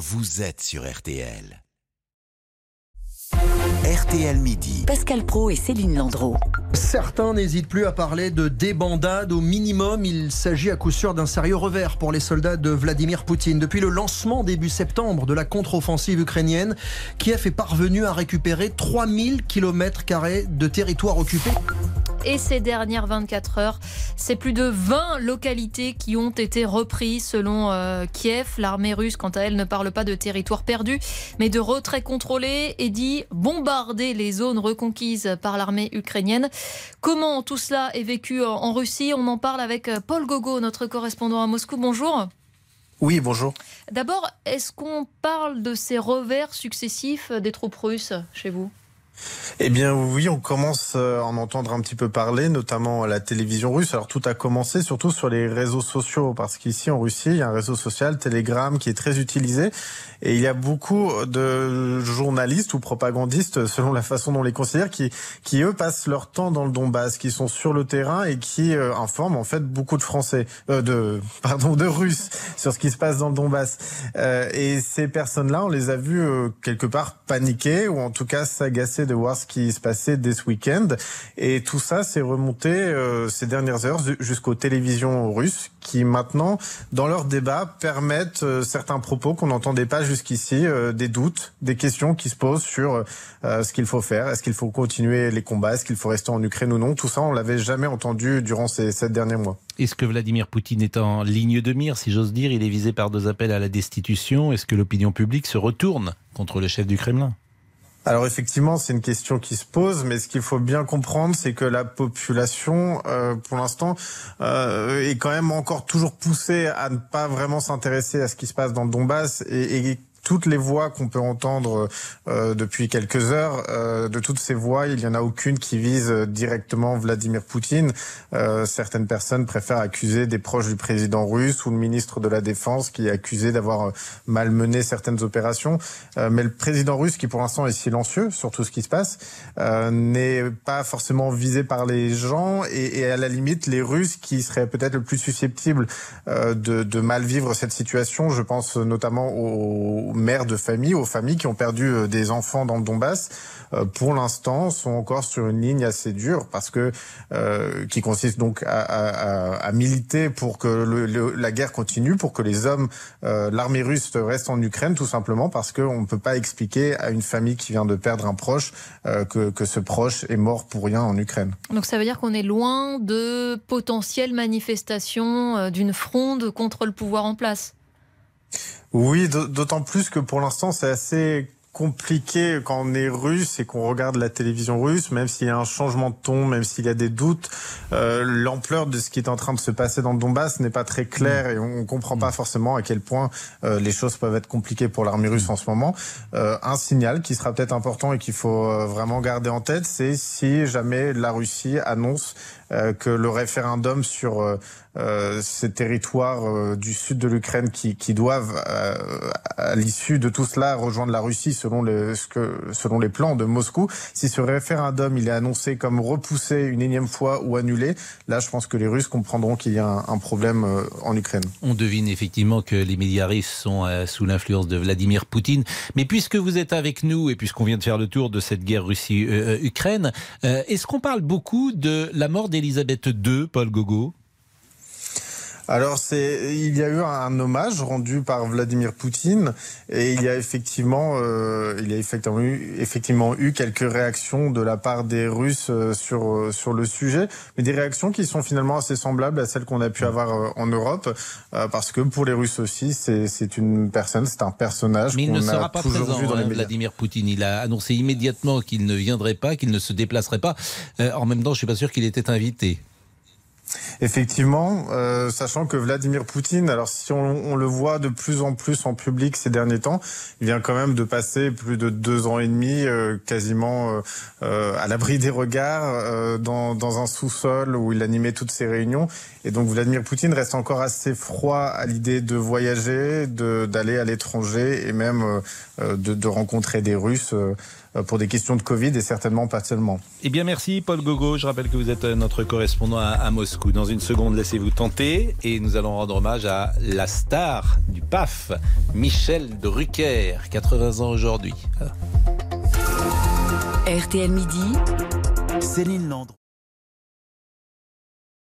vous êtes sur RTL. RTL Midi. Pascal Pro et Céline Landreau. Certains n'hésitent plus à parler de débandade. Au minimum, il s'agit à coup sûr d'un sérieux revers pour les soldats de Vladimir Poutine. Depuis le lancement début septembre de la contre-offensive ukrainienne, Kiev est parvenu à récupérer 3000 km de territoire occupé. Et ces dernières 24 heures, c'est plus de 20 localités qui ont été reprises selon euh, Kiev. L'armée russe, quant à elle, ne parle pas de territoire perdu, mais de retrait contrôlé et dit bombarder les zones reconquises par l'armée ukrainienne. Comment tout cela est vécu en Russie? On en parle avec euh, Paul Gogo, notre correspondant à Moscou. Bonjour. Oui, bonjour. D'abord, est-ce qu'on parle de ces revers successifs des troupes russes chez vous? Eh bien oui, on commence à en entendre un petit peu parler, notamment à la télévision russe. Alors tout a commencé surtout sur les réseaux sociaux, parce qu'ici en Russie, il y a un réseau social, Telegram, qui est très utilisé. Et il y a beaucoup de journalistes ou propagandistes, selon la façon dont on les considère, qui, qui eux passent leur temps dans le Donbass, qui sont sur le terrain et qui euh, informent en fait beaucoup de Français, euh, de pardon, de Russes sur ce qui se passe dans le Donbass. Euh, et ces personnes-là, on les a vues euh, quelque part paniquer ou en tout cas s'agacer de voir ce qui se passait dès ce week-end. Et tout ça s'est remonté euh, ces dernières heures jusqu'aux télévisions russes qui maintenant, dans leurs débats, permettent euh, certains propos qu'on n'entendait pas jusqu'ici, euh, des doutes, des questions qui se posent sur ce qu'il faut faire. Est-ce qu'il faut continuer les combats? Est-ce qu'il faut rester en Ukraine ou non? Tout ça, on l'avait jamais entendu durant ces sept derniers mois. Est-ce que Vladimir Poutine est en ligne de mire, si j'ose dire? Il est visé par deux appels à la destitution. Est-ce que l'opinion publique se retourne contre le chef du Kremlin? Alors effectivement, c'est une question qui se pose, mais ce qu'il faut bien comprendre, c'est que la population, euh, pour l'instant, euh, est quand même encore toujours poussée à ne pas vraiment s'intéresser à ce qui se passe dans le Donbass et, et toutes les voix qu'on peut entendre euh, depuis quelques heures, euh, de toutes ces voix, il n'y en a aucune qui vise directement Vladimir Poutine. Euh, certaines personnes préfèrent accuser des proches du président russe ou le ministre de la Défense qui est accusé d'avoir euh, malmené certaines opérations. Euh, mais le président russe, qui pour l'instant est silencieux sur tout ce qui se passe, euh, n'est pas forcément visé par les gens et, et, à la limite les Russes qui seraient peut-être le plus susceptibles de, de mal vivre cette situation. Je pense notamment aux mères de famille, aux familles qui ont perdu euh, des enfants dans le Donbass, euh, pour l'instant, sont encore sur une ligne assez dure parce que euh, qui consiste donc à, militer pour que la guerre continue, pour que les hommes, l'armée russe reste en Ukraine, tout simplement parce qu'on ne peut pas expliquer à une famille qui vient de perdre un proche que, que ce proche est mort pour rien en Ukraine. Donc ça veut dire qu'on est loin de potentielles manifestations d'une fronde contre le pouvoir en place? Oui, d'autant plus que pour l'instant, c'est assez compliqué quand on est russe et qu'on regarde la télévision russe, même s'il y a un changement de ton, même s'il y a des doutes, euh, l'ampleur de ce qui est en train de se passer dans le Donbass n'est pas très claire et on ne comprend pas forcément à quel point euh, les choses peuvent être compliquées pour l'armée russe en ce moment. Euh, un signal qui sera peut-être important et qu'il faut vraiment garder en tête, c'est si jamais la Russie annonce que le référendum sur euh, ces territoires euh, du sud de l'Ukraine qui, qui, doivent, euh, à l'issue de tout cela, rejoindre la Russie selon, le, ce que, selon les plans de Moscou. Si ce référendum il est annoncé comme repoussé une énième fois ou annulé, là, je pense que les Russes comprendront qu'il y a un, un, problème euh, en Ukraine. On devine effectivement que les médias russes sont euh, sous l'influence de Vladimir Poutine. Mais puisque vous êtes avec nous et puisqu'on vient de faire le tour de cette guerre Russie-Ukraine, est-ce qu'on parle beaucoup de la mort d'Elisabeth II, Paul Gogo? Alors c'est, il y a eu un hommage rendu par Vladimir Poutine et il y a effectivement, euh, il y a effectivement eu, effectivement eu quelques réactions de la part des Russes euh, sur euh, sur le sujet, mais des réactions qui sont finalement assez semblables à celles qu'on a pu avoir euh, en Europe, parce que pour les Russes aussi, c'est c'est une personne, c'est un personnage. Mais il ne sera pas présent, vu dans les Vladimir Poutine. Il a annoncé immédiatement qu'il ne viendrait pas, qu'il ne se déplacerait pas. en même temps, je suis pas sûr qu'il était invité. Effectivement, euh, sachant que Vladimir Poutine, alors si on, on, le voit de plus en plus en public ces derniers temps, il vient quand même de passer plus de deux ans et demi euh, quasiment euh, euh à l'abri des regards euh, dans, dans, un sous-sol où il animait toutes ses réunions. Et donc Vladimir Poutine reste encore assez froid à l'idée de voyager, d'aller à l'étranger et même euh, de, de, rencontrer des Russes pour des questions de Covid et certainement pas seulement. Eh bien merci Paul Gogo, je rappelle que vous êtes notre correspondant à, à Moscou. Dans une seconde, laissez-vous tenter. Et nous allons rendre hommage à la star du PAF, Michel Drucker, 80 ans aujourd'hui. RTL Midi. Céline Landreau.